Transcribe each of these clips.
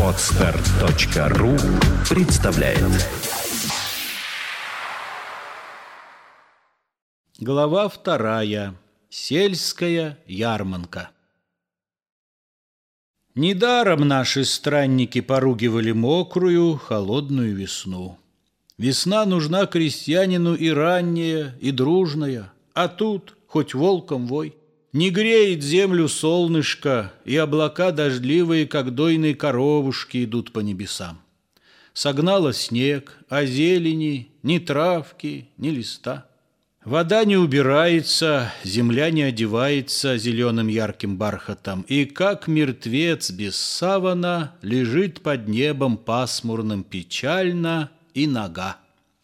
Отстар.ру представляет Глава вторая. Сельская ярманка. Недаром наши странники поругивали мокрую, холодную весну. Весна нужна крестьянину и ранняя, и дружная, а тут хоть волком вой. Не греет землю солнышко, и облака дождливые, как дойные коровушки, идут по небесам. Согнало снег, а зелени ни травки, ни листа. Вода не убирается, земля не одевается зеленым ярким бархатом, и как мертвец без савана лежит под небом пасмурным печально и нога.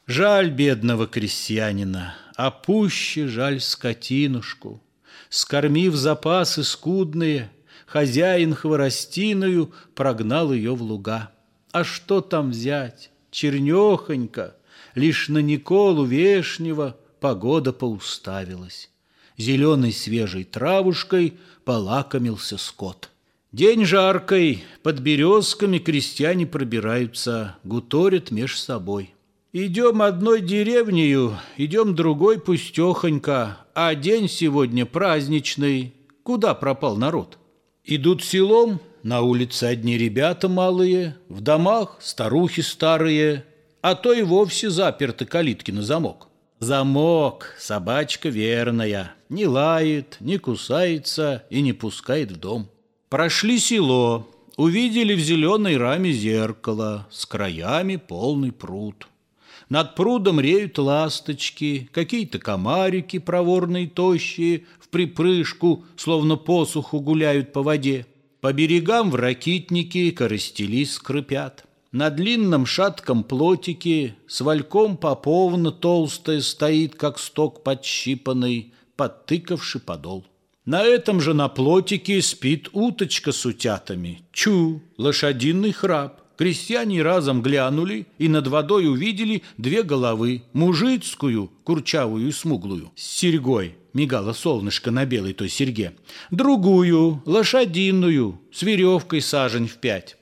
Жаль бедного крестьянина, а пуще жаль скотинушку. Скормив запасы скудные, хозяин хворостиную прогнал ее в луга. А что там взять? Чернехонько, лишь на Николу Вешнего погода поуставилась. Зеленой свежей травушкой полакомился скот. День жаркой, под березками крестьяне пробираются, гуторят меж собой. Идем одной деревнею, идем другой пустехонько, а день сегодня праздничный. Куда пропал народ? Идут селом, на улице одни ребята малые, в домах старухи старые, а то и вовсе заперты калитки на замок. Замок, собачка верная, не лает, не кусается и не пускает в дом. Прошли село, увидели в зеленой раме зеркало, с краями полный пруд. Над прудом реют ласточки, какие-то комарики проворные, тощие, в припрыжку, словно посуху гуляют по воде. По берегам в ракитники коростели скрипят. На длинном шатком плотике с вальком поповна толстая стоит, как сток подщипанный, подтыкавший подол. На этом же на плотике спит уточка с утятами. Чу, лошадиный храп. Крестьяне разом глянули и над водой увидели две головы, мужицкую, курчавую и смуглую, с серьгой, мигало солнышко на белой той серьге, другую, лошадиную, с веревкой сажень в пять.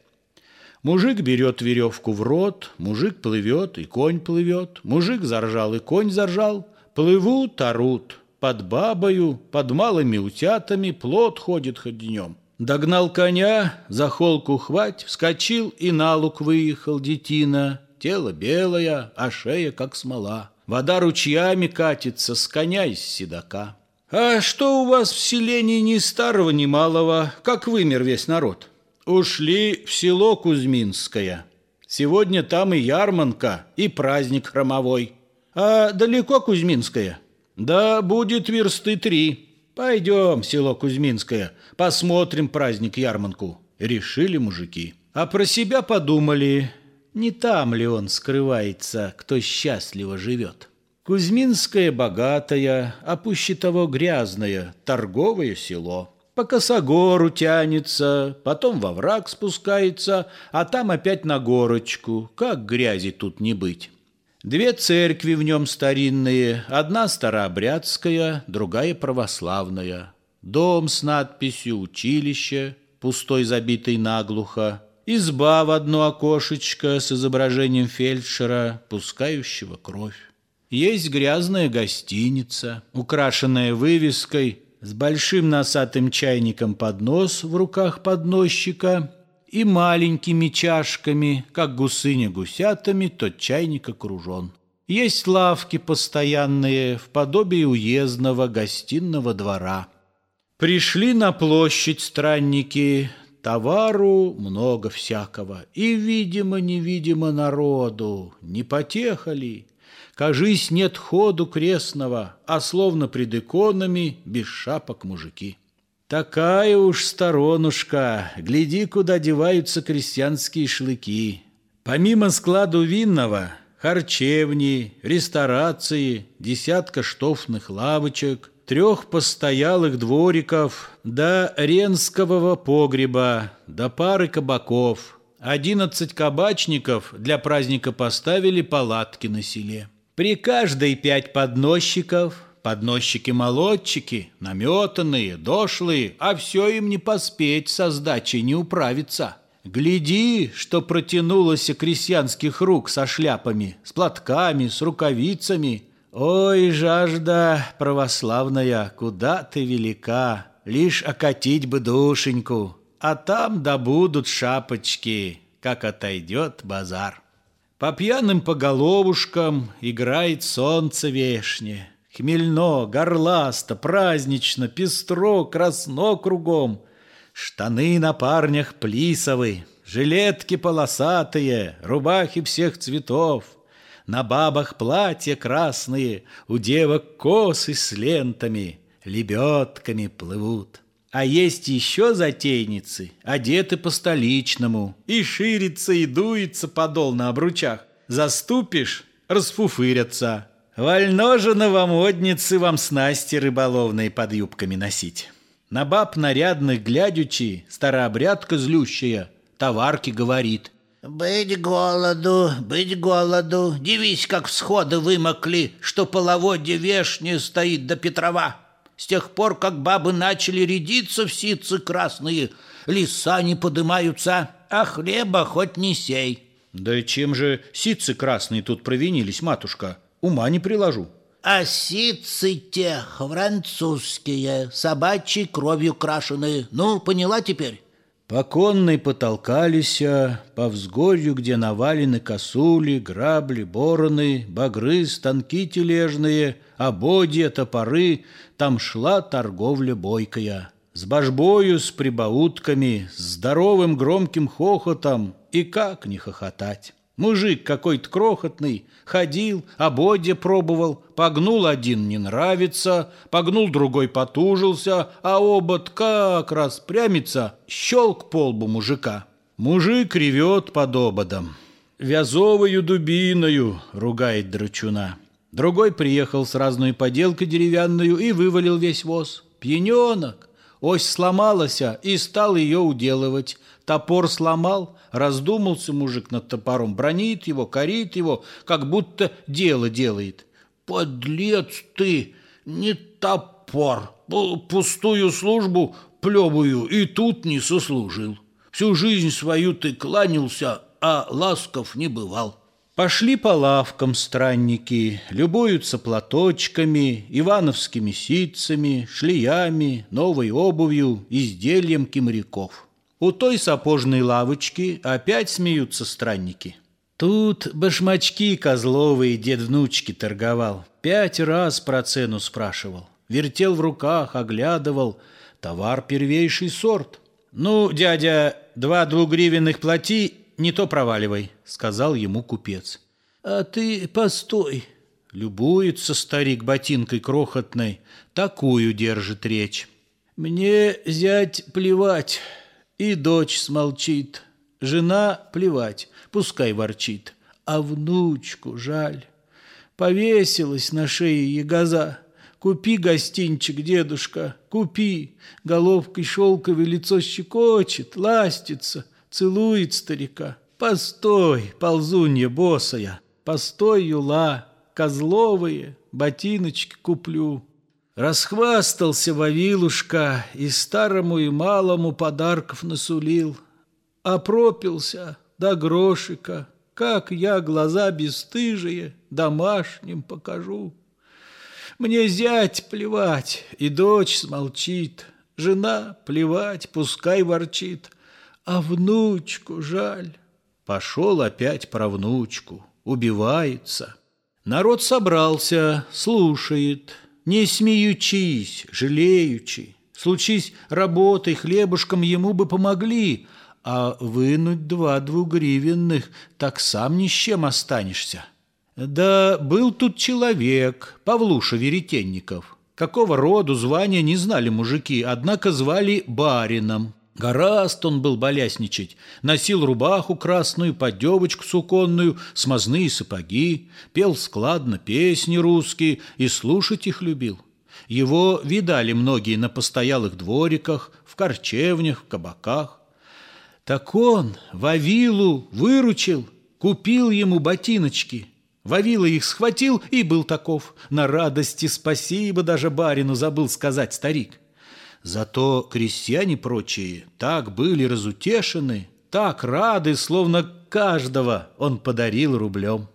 Мужик берет веревку в рот, мужик плывет, и конь плывет, мужик заржал, и конь заржал, плывут, орут, под бабою, под малыми утятами плод ходит хоть днем. Догнал коня, за холку хвать, вскочил и на луг выехал детина. Тело белое, а шея как смола. Вода ручьями катится с коня из седока. А что у вас в селении ни старого, ни малого, как вымер весь народ? Ушли в село Кузьминское. Сегодня там и ярманка, и праздник хромовой. А далеко Кузьминское? Да будет версты три. Пойдем село Кузьминское, посмотрим праздник-ярманку. Решили мужики. А про себя подумали, не там ли он скрывается, кто счастливо живет. Кузьминское богатое, а пуще того грязное, торговое село. По косогору тянется, потом во враг спускается, а там опять на горочку. Как грязи тут не быть? Две церкви в нем старинные, одна старообрядская, другая православная. Дом с надписью «Училище», пустой забитый наглухо, изба в одно окошечко с изображением фельдшера, пускающего кровь. Есть грязная гостиница, украшенная вывеской с большим носатым чайником поднос в руках подносчика и маленькими чашками, как гусыня гусятами, тот чайник окружен. Есть лавки постоянные в подобии уездного гостиного двора. Пришли на площадь странники, товару много всякого, и, видимо-невидимо, народу, не потехали. Кажись, нет ходу крестного, а словно пред иконами без шапок мужики. Такая уж сторонушка, гляди, куда деваются крестьянские шлыки. Помимо складу винного, харчевни, ресторации, десятка штофных лавочек, трех постоялых двориков, до ренскового погреба, до пары кабаков. Одиннадцать кабачников для праздника поставили палатки на селе. При каждой пять подносчиков, Подносчики-молодчики, наметанные, дошлые, а все им не поспеть со сдачей не управиться. Гляди, что протянулось крестьянских рук со шляпами, с платками, с рукавицами. Ой, жажда православная, куда ты велика, лишь окатить бы душеньку, а там добудут шапочки, как отойдет базар. По пьяным поголовушкам играет солнце вешне. Хмельно, горласто, празднично, пестро, красно кругом. Штаны на парнях плисовы, жилетки полосатые, рубахи всех цветов. На бабах платья красные, у девок косы с лентами, лебедками плывут. А есть еще затейницы, одеты по-столичному, и ширится, и дуется подол на обручах. Заступишь — расфуфырятся. Вольно же новомодницы вам снасти рыболовные под юбками носить. На баб нарядных глядючи, старообрядка злющая, товарки говорит. «Быть голоду, быть голоду, дивись, как всходы вымокли, что половодье вешнее стоит до Петрова. С тех пор, как бабы начали рядиться в ситцы красные, леса не подымаются, а хлеба хоть не сей». Да чем же ситцы красные тут провинились, матушка? Ума не приложу. А ситцы те французские, собачьей кровью крашеные. Ну, поняла теперь? По конной потолкались, по взгорью, где навалены косули, грабли, бороны, багры, станки тележные, ободья, топоры, там шла торговля бойкая. С божбою, с прибаутками, с здоровым громким хохотом, и как не хохотать. Мужик какой-то крохотный, ходил, ободья пробовал, погнул один не нравится, погнул другой потужился, а обод как распрямится, щелк по лбу мужика. Мужик ревет под ободом. «Вязовою дубиною!» — ругает драчуна. Другой приехал с разной поделкой деревянную и вывалил весь воз. Пьяненок! Ось сломалась, и стал ее уделывать. Топор сломал, раздумался мужик над топором, бронит его, корит его, как будто дело делает. «Подлец ты! Не топор! Пустую службу плевую и тут не сослужил. Всю жизнь свою ты кланялся, а ласков не бывал». Пошли по лавкам странники, любуются платочками, ивановскими ситцами, шлиями, новой обувью, изделием кимряков. У той сапожной лавочки опять смеются странники. Тут башмачки козловые дед внучки торговал. Пять раз про цену спрашивал. Вертел в руках, оглядывал. Товар первейший сорт. «Ну, дядя, два двугривенных плати не то проваливай», — сказал ему купец. «А ты постой». Любуется старик ботинкой крохотной, такую держит речь. «Мне зять плевать, и дочь смолчит, жена плевать, пускай ворчит, а внучку жаль. Повесилась на шее ягоза». Купи гостинчик, дедушка, купи. Головкой шелковой лицо щекочет, ластится — целует старика. Постой, ползунья босая, постой, юла, козловые, ботиночки куплю. Расхвастался Вавилушка и старому и малому подарков насулил, а пропился до грошика, как я глаза бесстыжие домашним покажу. Мне зять плевать, и дочь смолчит, жена плевать, пускай ворчит, а внучку жаль. Пошел опять про внучку, убивается. Народ собрался, слушает, не смеючись, жалеючи. Случись работой, хлебушком ему бы помогли, а вынуть два двугривенных, так сам ни с чем останешься. Да был тут человек, Павлуша Веретенников. Какого роду звания не знали мужики, однако звали барином. Гораст он был болясничать, носил рубаху красную, поддевочку суконную, смазные сапоги, пел складно песни русские и слушать их любил. Его видали многие на постоялых двориках, в корчевнях, в кабаках. Так он Вавилу выручил, купил ему ботиночки. Вавила их схватил и был таков. На радости спасибо даже барину забыл сказать старик. Зато крестьяне прочие так были разутешены, так рады, словно каждого он подарил рублем.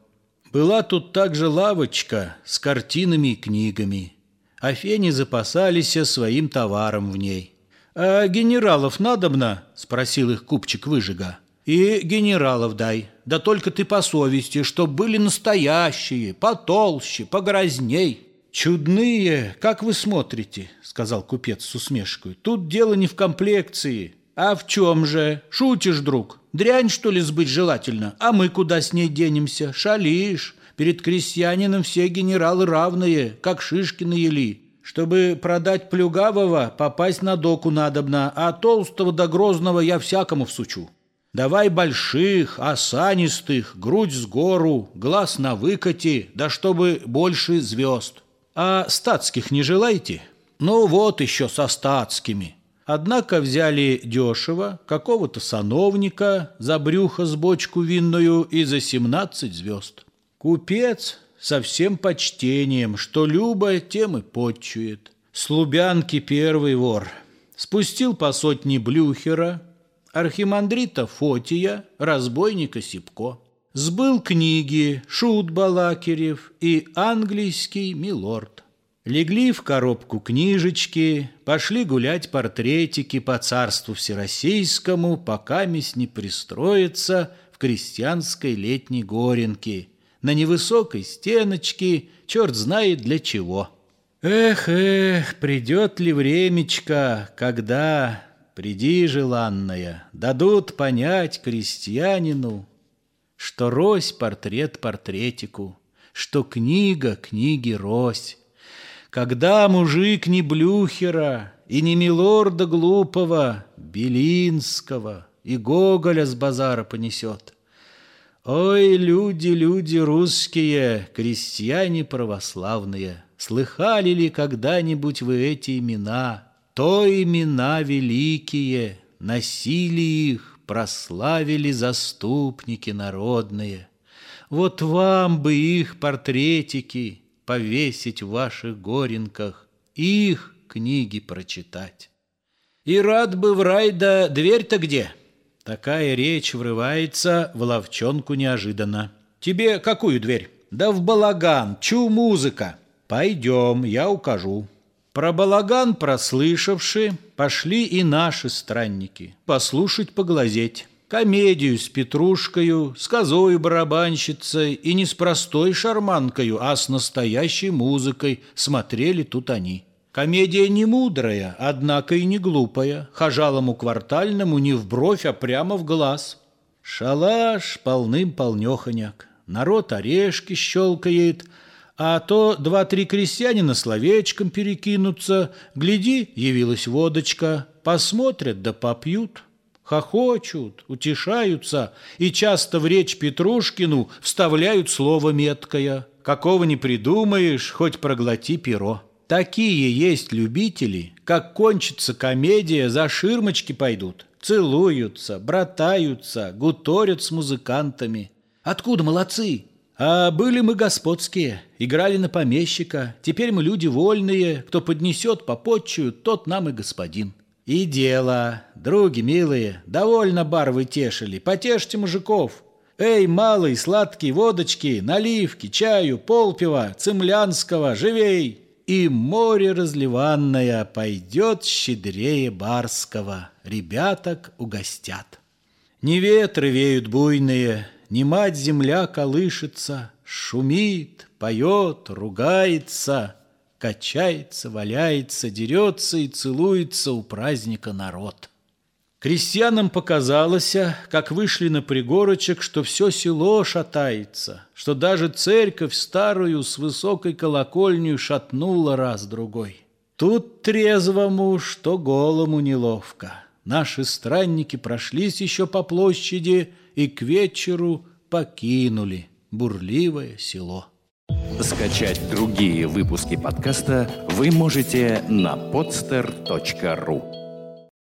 Была тут также лавочка с картинами и книгами. А фени запасались своим товаром в ней. «А генералов надобно?» – спросил их купчик выжига. «И генералов дай, да только ты по совести, чтоб были настоящие, потолще, погрозней». «Чудные, как вы смотрите», — сказал купец с усмешкой. «Тут дело не в комплекции, а в чем же? Шутишь, друг? Дрянь, что ли, сбыть желательно? А мы куда с ней денемся? Шалишь. Перед крестьянином все генералы равные, как шишки на ели. Чтобы продать плюгавого, попасть на доку надобно, а толстого да грозного я всякому всучу. Давай больших, осанистых, грудь с гору, глаз на выкате, да чтобы больше звезд. А статских не желаете? Ну вот еще со статскими. Однако взяли дешево какого-то сановника за брюхо с бочку винную и за семнадцать звезд. Купец со всем почтением, что любо, тем и подчует. С первый вор. Спустил по сотне блюхера, архимандрита Фотия, разбойника Сипко. Сбыл книги Шут Балакирев и английский милорд. Легли в коробку книжечки, пошли гулять портретики по царству всероссийскому, пока месть не пристроится в крестьянской летней горенке, на невысокой стеночке, черт знает для чего. Эх, эх, придет ли времечко, когда, приди, желанная, дадут понять крестьянину, что рось портрет портретику, что книга книги рось, когда мужик не Блюхера и не милорда глупого, Белинского и Гоголя с базара понесет. Ой, люди, люди русские, крестьяне православные, Слыхали ли когда-нибудь вы эти имена? То имена великие, носили их, прославили заступники народные. Вот вам бы их портретики, повесить в ваших горенках, их книги прочитать. И рад бы в рай, да дверь-то где? Такая речь врывается в ловчонку неожиданно. Тебе какую дверь? Да в балаган, чу музыка. Пойдем, я укажу. Про балаган прослышавши, пошли и наши странники. Послушать, поглазеть комедию с Петрушкою, с козою барабанщицей и не с простой шарманкою, а с настоящей музыкой смотрели тут они. Комедия не мудрая, однако и не глупая, хожалому квартальному не в бровь, а прямо в глаз. Шалаш полным-полнеханяк, народ орешки щелкает, а то два-три крестьянина словечком перекинутся, гляди, явилась водочка, посмотрят да попьют хохочут, утешаются и часто в речь Петрушкину вставляют слово меткое. Какого не придумаешь, хоть проглоти перо. Такие есть любители, как кончится комедия, за ширмочки пойдут. Целуются, братаются, гуторят с музыкантами. Откуда молодцы? А были мы господские, играли на помещика. Теперь мы люди вольные, кто поднесет попотчую, тот нам и господин. И дело, други милые, довольно бар вы тешили, потешьте мужиков. Эй, малый, сладкий, водочки, наливки, чаю, полпива, цемлянского, живей! И море разливанное пойдет щедрее барского, ребяток угостят. Не ветры веют буйные, не мать-земля колышется, шумит, поет, ругается — Качается, валяется, дерется и целуется у праздника народ. Крестьянам показалось, как вышли на пригорочек, что все село шатается, что даже церковь старую с высокой колокольню шатнула раз-другой. Тут трезвому, что голому неловко. Наши странники прошлись еще по площади и к вечеру покинули бурливое село. Скачать другие выпуски подкаста вы можете на podster.ru